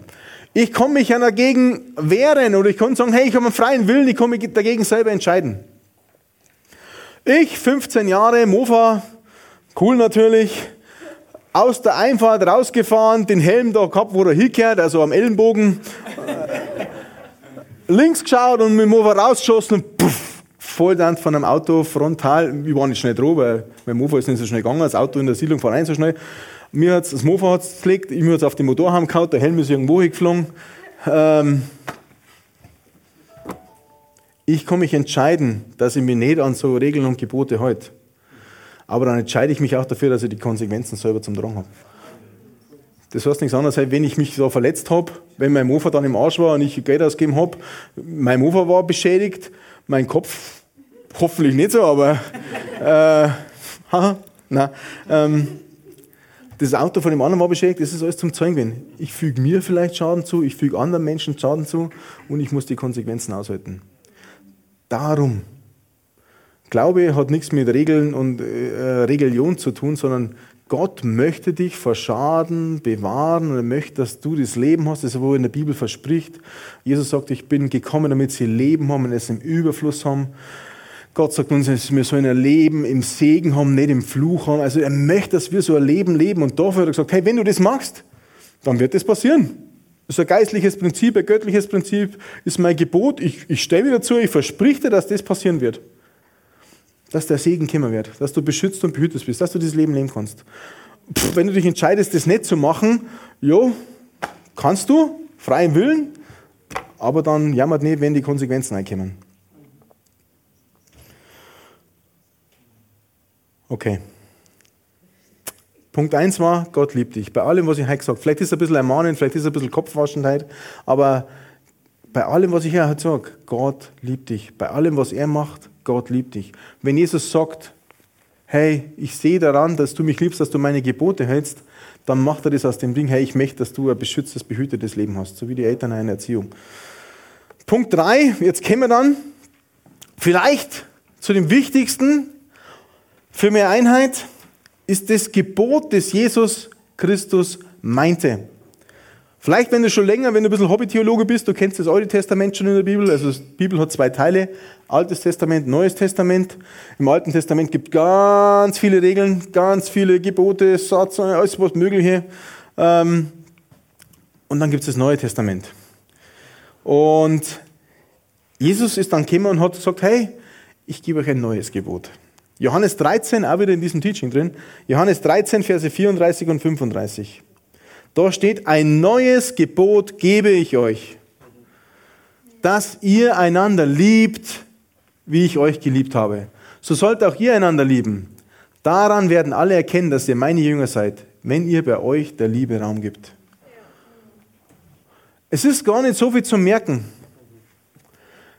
Ich kann mich ja dagegen wehren oder ich kann sagen, hey, ich habe einen freien Willen, ich kann mich dagegen selber entscheiden. Ich, 15 Jahre, Mofa, cool natürlich, aus der Einfahrt rausgefahren, den Helm da gehabt, wo er hingehört, also am Ellenbogen, links geschaut und mit dem Mofa rausgeschossen und puff, voll dann von einem Auto frontal, ich war nicht schnell dran, weil mein Mofa ist nicht so schnell gegangen, das Auto in der Siedlung fährt nicht so schnell. Mir hat's, das Mofa hat es gelegt, ich mir auf den Motorhaum gehauen, der Helm ist irgendwo hingeflogen. Ähm ich kann mich entscheiden, dass ich mich nicht an so Regeln und Gebote halte. Aber dann entscheide ich mich auch dafür, dass ich die Konsequenzen selber zum Drang habe. Das heißt nichts anderes, wenn ich mich so verletzt habe, wenn mein Mofa dann im Arsch war und ich Geld ausgegeben habe, mein Mofa war beschädigt, mein Kopf hoffentlich nicht so, aber äh, haha, nein. Ähm, das Auto von dem anderen war beschädigt, das ist alles zum Zeugen gewesen. Ich füge mir vielleicht Schaden zu, ich füge anderen Menschen Schaden zu und ich muss die Konsequenzen aushalten. Darum. Glaube hat nichts mit Regeln und äh, Religion zu tun, sondern Gott möchte dich vor Schaden bewahren und er möchte, dass du das Leben hast, das er wohl in der Bibel verspricht. Jesus sagt, ich bin gekommen, damit sie Leben haben und es im Überfluss haben. Gott sagt uns, wir sollen ein Leben im Segen haben, nicht im Fluch haben. Also er möchte, dass wir so ein Leben leben. Und dafür hat er gesagt, hey, wenn du das machst, dann wird das passieren. Das ist ein geistliches Prinzip, ein göttliches Prinzip, ist mein Gebot. Ich, ich stehe wieder dazu, ich versprich dir, dass das passieren wird. Dass der Segen kommen wird, dass du beschützt und behütet bist, dass du dieses Leben leben kannst. Pff, wenn du dich entscheidest, das nicht zu machen, ja, kannst du, freien Willen, aber dann jammert nicht, wenn die Konsequenzen einkommen. Okay. Punkt 1 war, Gott liebt dich. Bei allem, was ich heute gesagt vielleicht ist es ein bisschen Ermahnen, vielleicht ist es ein bisschen Kopfwaschenheit, aber bei allem, was ich heute sage, Gott liebt dich. Bei allem, was er macht, Gott liebt dich. Wenn Jesus sagt, hey, ich sehe daran, dass du mich liebst, dass du meine Gebote hältst, dann macht er das aus dem Ding, hey, ich möchte, dass du ein beschütztes, behütetes Leben hast, so wie die Eltern in einer Erziehung. Punkt 3, jetzt kommen wir dann vielleicht zu dem Wichtigsten, für mehr Einheit ist das Gebot, das Jesus Christus meinte. Vielleicht, wenn du schon länger, wenn du ein bisschen Hobbytheologe bist, du kennst das Alte Testament schon in der Bibel. Also die Bibel hat zwei Teile, Altes Testament, Neues Testament. Im Alten Testament gibt es ganz viele Regeln, ganz viele Gebote, Satz, alles was Mögliche. Ähm, und dann gibt es das Neue Testament. Und Jesus ist dann gekommen und hat gesagt, hey, ich gebe euch ein neues Gebot. Johannes 13, auch wieder in diesem Teaching drin. Johannes 13, Verse 34 und 35. Da steht, ein neues Gebot gebe ich euch, dass ihr einander liebt, wie ich euch geliebt habe. So sollt auch ihr einander lieben. Daran werden alle erkennen, dass ihr meine Jünger seid, wenn ihr bei euch der Liebe Raum gibt. Es ist gar nicht so viel zu merken.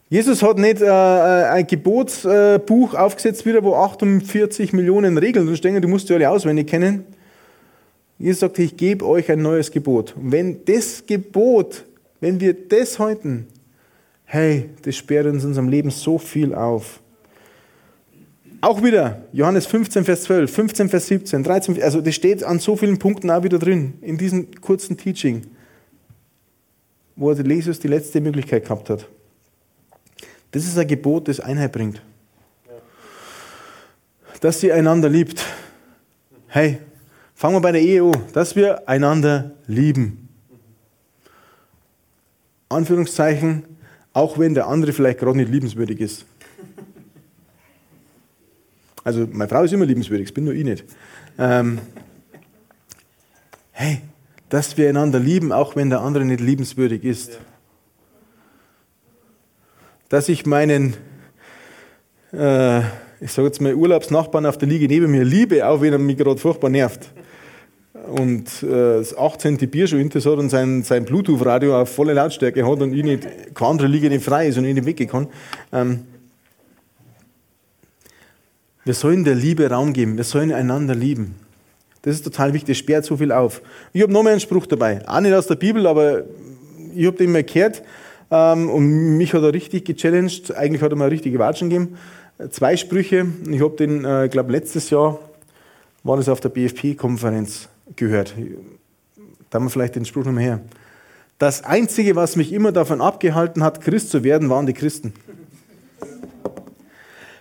Jesus hat nicht äh, äh, ein Gebotsbuch aufgesetzt, wieder, wo 48 Millionen Regeln drinstehen, die musst du alle auswendig kennen. Jesus sagt, ich gebe euch ein neues Gebot. Und wenn das Gebot Wenn wir das halten, hey, das sperrt uns in unserem Leben so viel auf. Auch wieder Johannes 15, Vers 12, 15, Vers 17, 13, also das steht an so vielen Punkten auch wieder drin, in diesem kurzen Teaching, wo Jesus die letzte Möglichkeit gehabt hat. Das ist ein Gebot, das Einheit bringt. Dass sie einander liebt. Hey, fangen wir bei der Ehe an, dass wir einander lieben. Anführungszeichen, auch wenn der andere vielleicht gerade nicht liebenswürdig ist. Also meine Frau ist immer liebenswürdig, das bin nur ich nicht. Ähm, hey, dass wir einander lieben, auch wenn der andere nicht liebenswürdig ist. Dass ich meinen, äh, ich sage jetzt mal, Urlaubsnachbarn auf der Liege neben mir liebe, auch wenn er mich gerade furchtbar nervt. Und äh, das 18. Bier schon hinter hat und sein, sein Bluetooth-Radio auf volle Lautstärke hat und ich nicht, keine andere Liege nicht frei ist und ich nicht weggehen kann. Ähm, wir sollen der Liebe Raum geben. Wir sollen einander lieben. Das ist total wichtig. Das sperrt so viel auf. Ich habe noch mal einen Spruch dabei. Auch nicht aus der Bibel, aber ich habe den mal gehört. Ähm, und mich hat er richtig gechallenged. Eigentlich hat er mir richtige Watschen gegeben. Zwei Sprüche. Ich habe den, äh, glaube, letztes Jahr war das auf der BFP-Konferenz gehört. Da haben wir vielleicht den Spruch nochmal her. Das Einzige, was mich immer davon abgehalten hat, Christ zu werden, waren die Christen.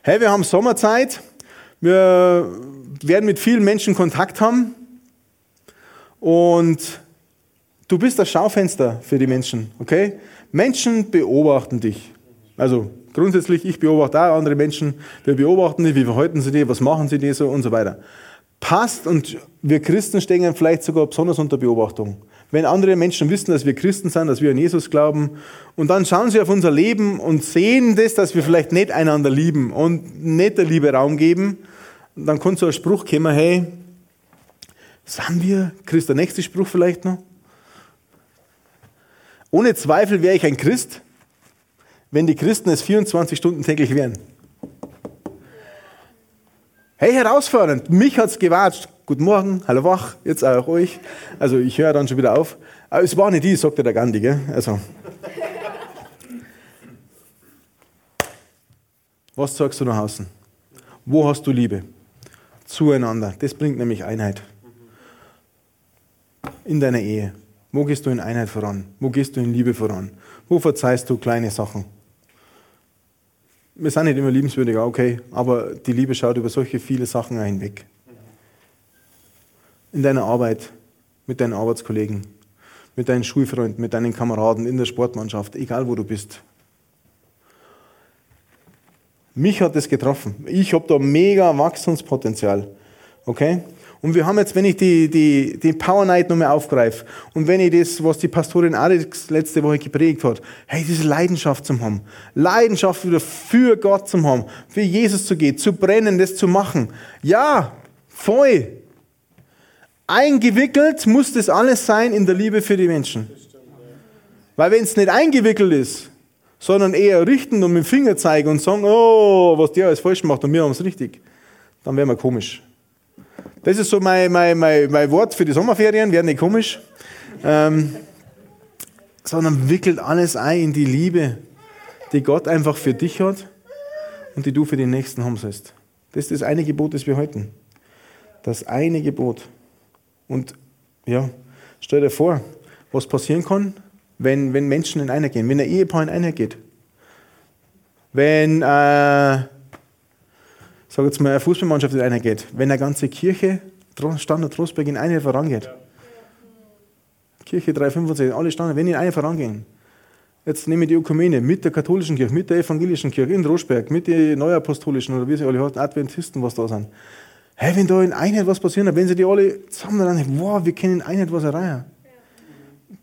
Hey, wir haben Sommerzeit. Wir werden mit vielen Menschen Kontakt haben und du bist das Schaufenster für die Menschen, okay? Menschen beobachten dich. Also grundsätzlich, ich beobachte auch andere Menschen, wir beobachten die, wie verhalten sie die, was machen sie die so und so weiter. Passt und wir Christen stehen vielleicht sogar besonders unter Beobachtung wenn andere Menschen wissen, dass wir Christen sind, dass wir an Jesus glauben, und dann schauen sie auf unser Leben und sehen das, dass wir vielleicht nicht einander lieben und nicht der Liebe Raum geben, dann kommt so ein Spruch kommen, hey, sind wir Christ? Der nächste Spruch vielleicht noch. Ohne Zweifel wäre ich ein Christ, wenn die Christen es 24 Stunden täglich wären. Hey, herausfordernd. Mich hat es gewatscht. Guten Morgen, hallo wach, jetzt auch euch. Also ich höre dann schon wieder auf. Aber es war nicht die, sagte der Gandhi. Gell? Also. Was sagst du nach außen? Wo hast du Liebe? Zueinander. Das bringt nämlich Einheit. In deiner Ehe. Wo gehst du in Einheit voran? Wo gehst du in Liebe voran? Wo verzeihst du kleine Sachen? Wir sind nicht immer liebenswürdig, okay, aber die Liebe schaut über solche viele Sachen hinweg in deiner Arbeit, mit deinen Arbeitskollegen, mit deinen Schulfreunden, mit deinen Kameraden, in der Sportmannschaft, egal wo du bist. Mich hat das getroffen. Ich habe da mega Wachstumspotenzial. Okay? Und wir haben jetzt, wenn ich die, die, die Power Night nochmal aufgreife und wenn ich das, was die Pastorin Alex letzte Woche geprägt hat, hey, diese Leidenschaft zu haben, Leidenschaft wieder für Gott zu haben, für Jesus zu gehen, zu brennen, das zu machen. Ja, voll. Eingewickelt muss das alles sein in der Liebe für die Menschen. Weil wenn es nicht eingewickelt ist, sondern eher richten und mit dem Finger zeigen und sagen, oh, was der alles falsch macht und wir haben es richtig, dann wären wir komisch. Das ist so mein, mein, mein, mein Wort für die Sommerferien, werden nicht komisch. Ähm, sondern wickelt alles ein in die Liebe, die Gott einfach für dich hat und die du für den Nächsten haben sollst. Das ist das eine Gebot, das wir halten. Das eine Gebot. Und ja, stell dir vor, was passieren kann, wenn, wenn Menschen in einer gehen, wenn ein Ehepaar in einer geht. Wenn, äh, sag jetzt mal, eine Fußballmannschaft in einer geht. Wenn eine ganze Kirche, Standard Trostberg, in eine vorangeht. Kirche 365, alle Standard, wenn in eine vorangehen. Jetzt nehme ich die Ökumene mit der katholischen Kirche, mit der evangelischen Kirche in Rosberg, mit den neuapostolischen oder wie sie alle heißen, Adventisten, was da sind. Hey, wenn da in Einheit was passiert, wenn sie die alle zusammen dann, wow, wir können in Einheit was erreichen.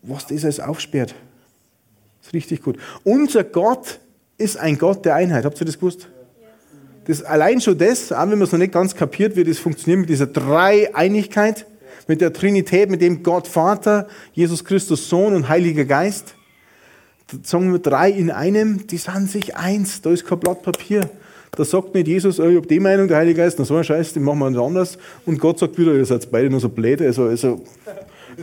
Was das alles aufsperrt. Das ist richtig gut. Unser Gott ist ein Gott der Einheit. Habt ihr das gewusst? Das, allein schon das, auch wenn man es noch nicht ganz kapiert, wie das funktioniert mit dieser Dreieinigkeit, mit der Trinität, mit dem Gott Vater, Jesus Christus Sohn und Heiliger Geist. Sagen wir drei in einem, die sind sich eins. Da ist kein Blatt Papier. Da sagt nicht Jesus, oh, ich habe die Meinung, der Heilige Geist, na so ein Scheiß, den machen wir anders. Und Gott sagt wieder, ihr seid beide nur so blöd. Also, also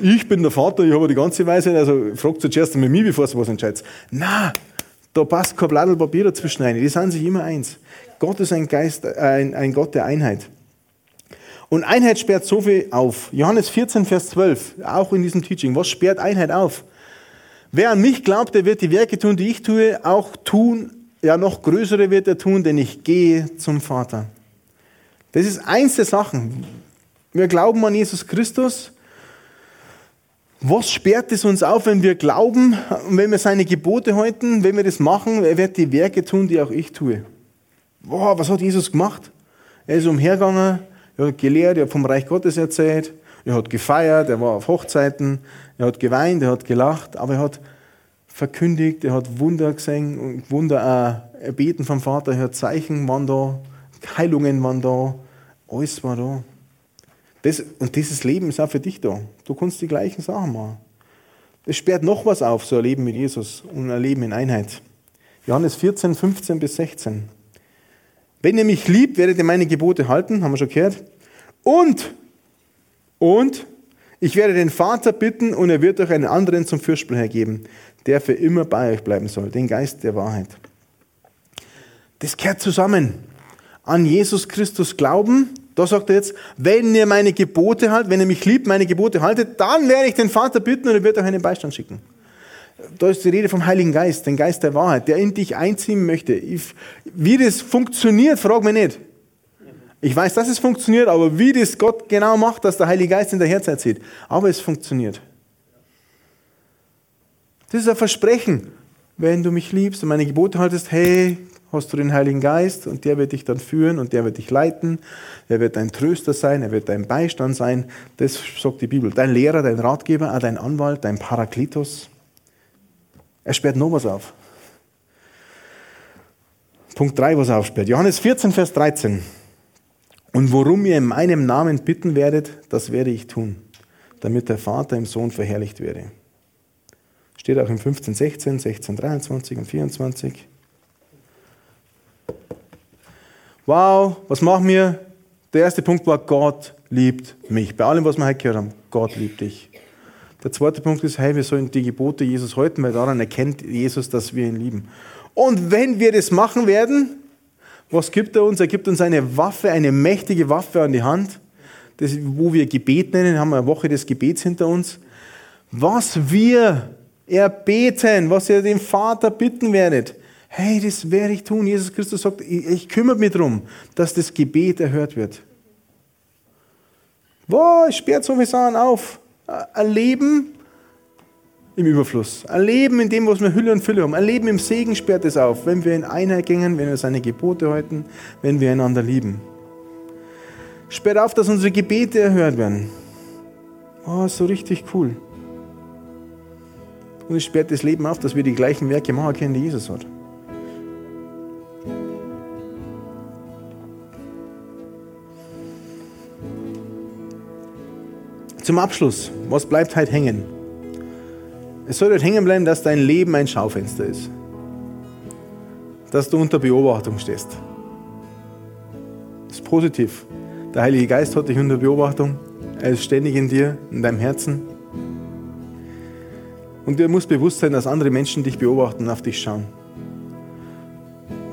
ich bin der Vater, ich habe die ganze Weisheit, also fragt zuerst einmal mich, bevor du was entscheidest. Na, da passt kein Blatt Papier dazwischen rein. Die sind sich immer eins. Gott ist ein Geist, ein, ein Gott der Einheit. Und Einheit sperrt so viel auf. Johannes 14, Vers 12, auch in diesem Teaching. Was sperrt Einheit auf? Wer an mich glaubt, der wird die Werke tun, die ich tue, auch tun. Ja, noch größere wird er tun, denn ich gehe zum Vater. Das ist eins der Sachen. Wir glauben an Jesus Christus. Was sperrt es uns auf, wenn wir glauben wenn wir seine Gebote halten, wenn wir das machen? Er wird die Werke tun, die auch ich tue. Boah, was hat Jesus gemacht? Er ist umhergegangen, er hat gelehrt, er hat vom Reich Gottes erzählt, er hat gefeiert, er war auf Hochzeiten, er hat geweint, er hat gelacht, aber er hat verkündigt, er hat Wunder gesehen und Wunder auch erbeten vom Vater, er hat Zeichen waren da, Heilungen waren da, alles war da. Das, und dieses Leben ist auch für dich da. Du kannst die gleichen Sachen machen. Es sperrt noch was auf, so ein Leben mit Jesus und ein Leben in Einheit. Johannes 14, 15 bis 16. Wenn ihr mich liebt, werdet ihr meine Gebote halten, haben wir schon gehört. Und, und, ich werde den Vater bitten und er wird euch einen anderen zum Fürsprecher geben, der für immer bei euch bleiben soll, den Geist der Wahrheit. Das gehört zusammen. An Jesus Christus glauben, da sagt er jetzt, wenn ihr meine Gebote haltet, wenn ihr mich liebt, meine Gebote haltet, dann werde ich den Vater bitten und er wird euch einen Beistand schicken. Da ist die Rede vom Heiligen Geist, den Geist der Wahrheit, der in dich einziehen möchte. Wie das funktioniert, frag mich nicht. Ich weiß, dass es funktioniert, aber wie das Gott genau macht, dass der Heilige Geist in der Herz erzieht. Aber es funktioniert. Das ist ein Versprechen. Wenn du mich liebst und meine Gebote haltest, hey, hast du den Heiligen Geist und der wird dich dann führen und der wird dich leiten. Er wird dein Tröster sein, er wird dein Beistand sein. Das sagt die Bibel. Dein Lehrer, dein Ratgeber, dein Anwalt, dein Parakletos. Er sperrt noch was auf. Punkt 3, was er aufsperrt. Johannes 14, Vers 13. Und worum ihr in meinem Namen bitten werdet, das werde ich tun, damit der Vater im Sohn verherrlicht werde. Steht auch im 15, 16, 16, 23 und 24. Wow, was machen wir? Der erste Punkt war, Gott liebt mich. Bei allem, was wir heute gehört haben, Gott liebt dich. Der zweite Punkt ist, hey, wir sollen die Gebote Jesus halten, weil daran erkennt Jesus, dass wir ihn lieben. Und wenn wir das machen werden, was gibt er uns? Er gibt uns eine Waffe, eine mächtige Waffe an die Hand, das, wo wir Gebet nennen, haben wir eine Woche des Gebets hinter uns. Was wir erbeten, was ihr dem Vater bitten werdet, hey, das werde ich tun. Jesus Christus sagt, ich, ich kümmere mich darum, dass das Gebet erhört wird. Boah, es sperrt so viele Sachen auf. Ein Leben im Überfluss. Ein Leben in dem, was wir Hülle und Fülle haben. Ein Leben im Segen sperrt es auf, wenn wir in Einheit gehen, wenn wir seine Gebote halten, wenn wir einander lieben. Sperrt auf, dass unsere Gebete erhört werden. Oh, so richtig cool. Und es sperrt das Leben auf, dass wir die gleichen Werke machen können, die Jesus hat. Zum Abschluss, was bleibt heute hängen? Es soll dort hängen bleiben, dass dein Leben ein Schaufenster ist. Dass du unter Beobachtung stehst. Das ist positiv. Der Heilige Geist hat dich unter Beobachtung. Er ist ständig in dir, in deinem Herzen. Und dir muss bewusst sein, dass andere Menschen dich beobachten und auf dich schauen.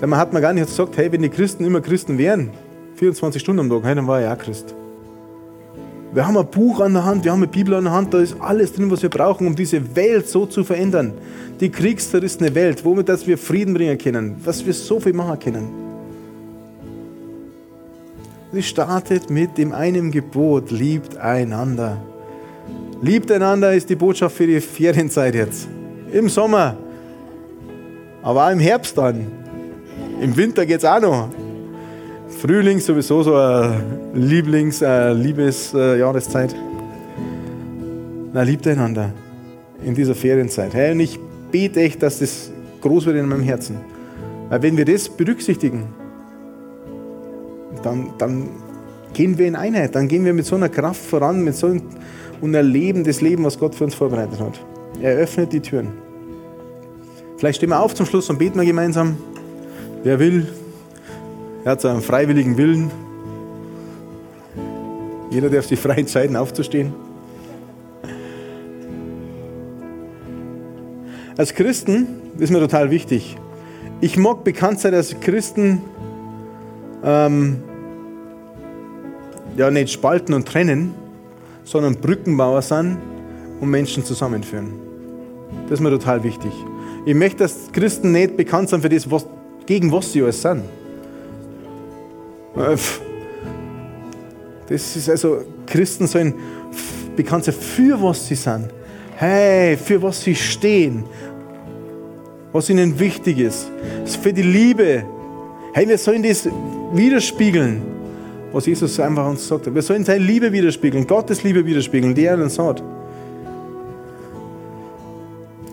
Denn man hat mir gar nicht gesagt, hey, wenn die Christen immer Christen wären, 24 Stunden am Tag, hey, dann war er ja Christ. Wir haben ein Buch an der Hand, wir haben eine Bibel an der Hand, da ist alles drin, was wir brauchen, um diese Welt so zu verändern. Die kriegszerrissene Welt, womit dass wir Frieden bringen können, was wir so viel machen können. Sie startet mit dem einen Gebot, liebt einander. Liebt einander ist die Botschaft für die Ferienzeit jetzt. Im Sommer, aber auch im Herbst dann. Im Winter geht es auch noch. Frühling sowieso so eine Lieblings-, äh, Liebesjahreszeit. Na, liebt einander in dieser Ferienzeit. Hey, und ich bete echt, dass das groß wird in meinem Herzen. Weil wenn wir das berücksichtigen, dann, dann gehen wir in Einheit, dann gehen wir mit so einer Kraft voran, mit so einem, und erleben das Leben, was Gott für uns vorbereitet hat. Er öffnet die Türen. Vielleicht stehen wir auf zum Schluss und beten wir gemeinsam. Wer will, ja, zu einen freiwilligen Willen. Jeder darf die freien Zeiten aufzustehen. Als Christen ist mir total wichtig. Ich mag bekannt sein dass Christen, ähm, ja, nicht spalten und trennen, sondern Brückenbauer sind und Menschen zusammenführen. Das ist mir total wichtig. Ich möchte, dass Christen nicht bekannt sind für das, was, gegen was sie alles sind. Äh, das ist also, Christen sollen bekannt sein für was sie sind. Hey, für was sie stehen. Was ihnen wichtig ist. Für die Liebe. Hey, wir sollen das widerspiegeln, was Jesus einfach uns sagt. Wir sollen seine Liebe widerspiegeln, Gottes Liebe widerspiegeln, die er uns hat.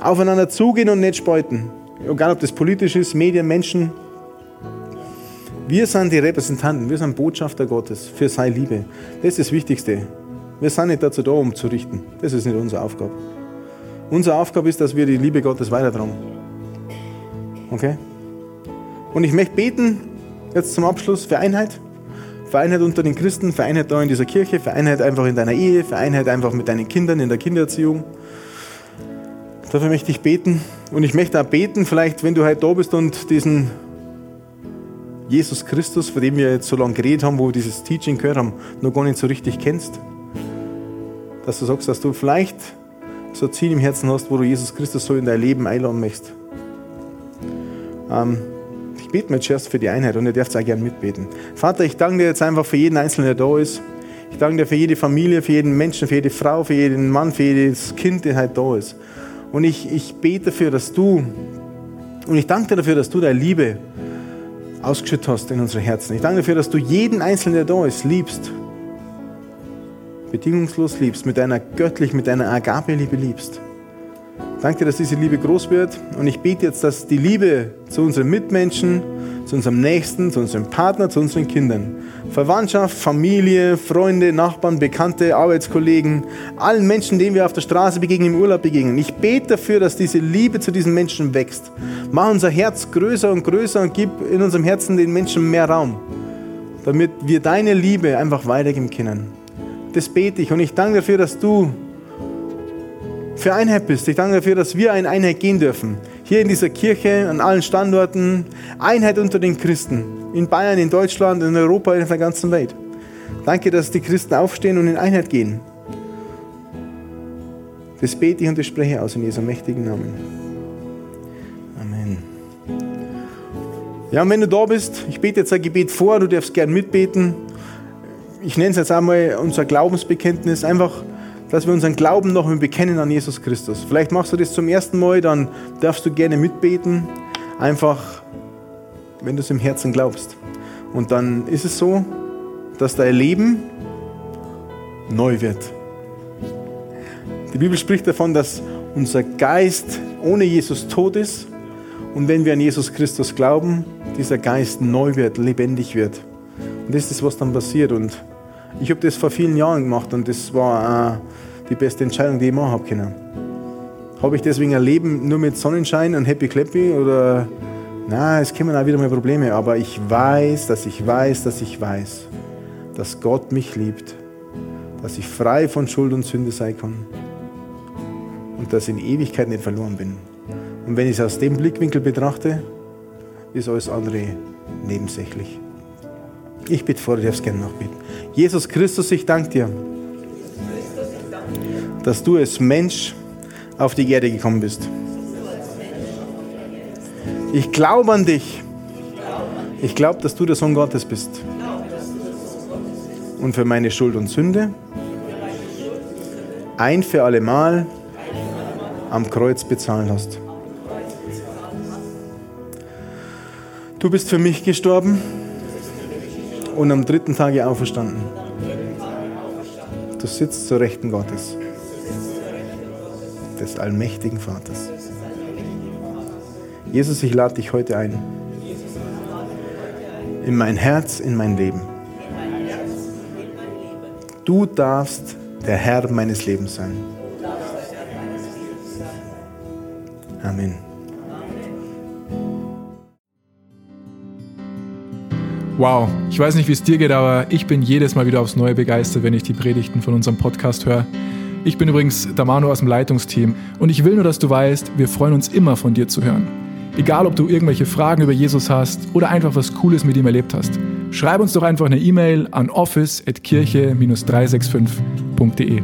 Aufeinander zugehen und nicht spalten. Egal ob das politisch ist, Medien, Menschen. Wir sind die Repräsentanten, wir sind Botschafter Gottes für seine Liebe. Das ist das Wichtigste. Wir sind nicht dazu da, um zu richten. Das ist nicht unsere Aufgabe. Unsere Aufgabe ist, dass wir die Liebe Gottes weitertragen. Okay? Und ich möchte beten, jetzt zum Abschluss, für Einheit. Für Einheit unter den Christen, für Einheit da in dieser Kirche, für Einheit einfach in deiner Ehe, für Einheit einfach mit deinen Kindern in der Kindererziehung. Dafür möchte ich beten. Und ich möchte auch beten, vielleicht, wenn du heute da bist und diesen Jesus Christus, von dem wir jetzt so lange geredet haben, wo wir dieses Teaching gehört haben, noch gar nicht so richtig kennst, dass du sagst, dass du vielleicht so ein Ziel im Herzen hast, wo du Jesus Christus so in dein Leben einladen möchtest. Ähm, ich bete mir zuerst für die Einheit und ihr dürft auch gerne mitbeten. Vater, ich danke dir jetzt einfach für jeden Einzelnen, der da ist. Ich danke dir für jede Familie, für jeden Menschen, für jede Frau, für jeden Mann, für jedes Kind, der halt da ist. Und ich, ich bete dafür, dass du, und ich danke dir dafür, dass du deine Liebe ausgeschüttet hast in unsere Herzen. Ich danke dafür, dass du jeden Einzelnen, der da ist, liebst bedingungslos liebst, mit deiner göttlich, mit deiner Agape-Liebe liebst. Danke, dass diese Liebe groß wird und ich bete jetzt, dass die Liebe zu unseren Mitmenschen, zu unserem Nächsten, zu unserem Partner, zu unseren Kindern, Verwandtschaft, Familie, Freunde, Nachbarn, Bekannte, Arbeitskollegen, allen Menschen, denen wir auf der Straße begegnen, im Urlaub begegnen. Ich bete dafür, dass diese Liebe zu diesen Menschen wächst. Mach unser Herz größer und größer und gib in unserem Herzen den Menschen mehr Raum, damit wir deine Liebe einfach weitergeben können das bete ich. Und ich danke dafür, dass du für Einheit bist. Ich danke dafür, dass wir in Einheit gehen dürfen. Hier in dieser Kirche, an allen Standorten. Einheit unter den Christen. In Bayern, in Deutschland, in Europa, in der ganzen Welt. Danke, dass die Christen aufstehen und in Einheit gehen. Das bete ich und das spreche aus in Jesu mächtigen Namen. Amen. Ja, und wenn du da bist, ich bete jetzt ein Gebet vor, du darfst gern mitbeten ich nenne es jetzt einmal unser Glaubensbekenntnis, einfach, dass wir unseren Glauben noch bekennen an Jesus Christus. Vielleicht machst du das zum ersten Mal, dann darfst du gerne mitbeten, einfach, wenn du es im Herzen glaubst. Und dann ist es so, dass dein Leben neu wird. Die Bibel spricht davon, dass unser Geist ohne Jesus tot ist und wenn wir an Jesus Christus glauben, dieser Geist neu wird, lebendig wird. Und das ist, was dann passiert. Und ich habe das vor vielen Jahren gemacht und das war äh, die beste Entscheidung, die ich machen habe können. Habe ich deswegen ein Leben nur mit Sonnenschein und Happy Clappy oder na, es kommen auch wieder mal Probleme, aber ich weiß, dass ich weiß, dass ich weiß, dass Gott mich liebt, dass ich frei von Schuld und Sünde sein kann und dass ich in Ewigkeit nicht verloren bin. Und wenn ich es aus dem Blickwinkel betrachte, ist alles andere nebensächlich. Ich bitte vor, du darfst gerne noch bitten. Jesus Christus, ich danke dir, dass du als Mensch auf die Erde gekommen bist. Ich glaube an dich. Ich glaube, dass du der Sohn Gottes bist. Und für meine Schuld und Sünde ein für alle Mal am Kreuz bezahlen hast. Du bist für mich gestorben und am dritten Tage auferstanden. Du sitzt zur Rechten Gottes, des allmächtigen Vaters. Jesus, ich lade dich heute ein. In mein Herz, in mein Leben. Du darfst der Herr meines Lebens sein. Amen. Wow, ich weiß nicht, wie es dir geht, aber ich bin jedes Mal wieder aufs Neue begeistert, wenn ich die Predigten von unserem Podcast höre. Ich bin übrigens Damano aus dem Leitungsteam und ich will nur, dass du weißt, wir freuen uns immer von dir zu hören. Egal, ob du irgendwelche Fragen über Jesus hast oder einfach was Cooles mit ihm erlebt hast, schreib uns doch einfach eine E-Mail an office.kirche-365.de.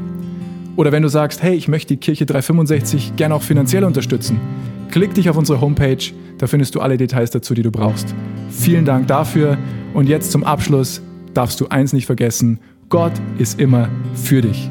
Oder wenn du sagst, hey, ich möchte die Kirche 365 gerne auch finanziell unterstützen, klick dich auf unsere Homepage, da findest du alle Details dazu, die du brauchst. Vielen Dank dafür und jetzt zum Abschluss darfst du eins nicht vergessen, Gott ist immer für dich.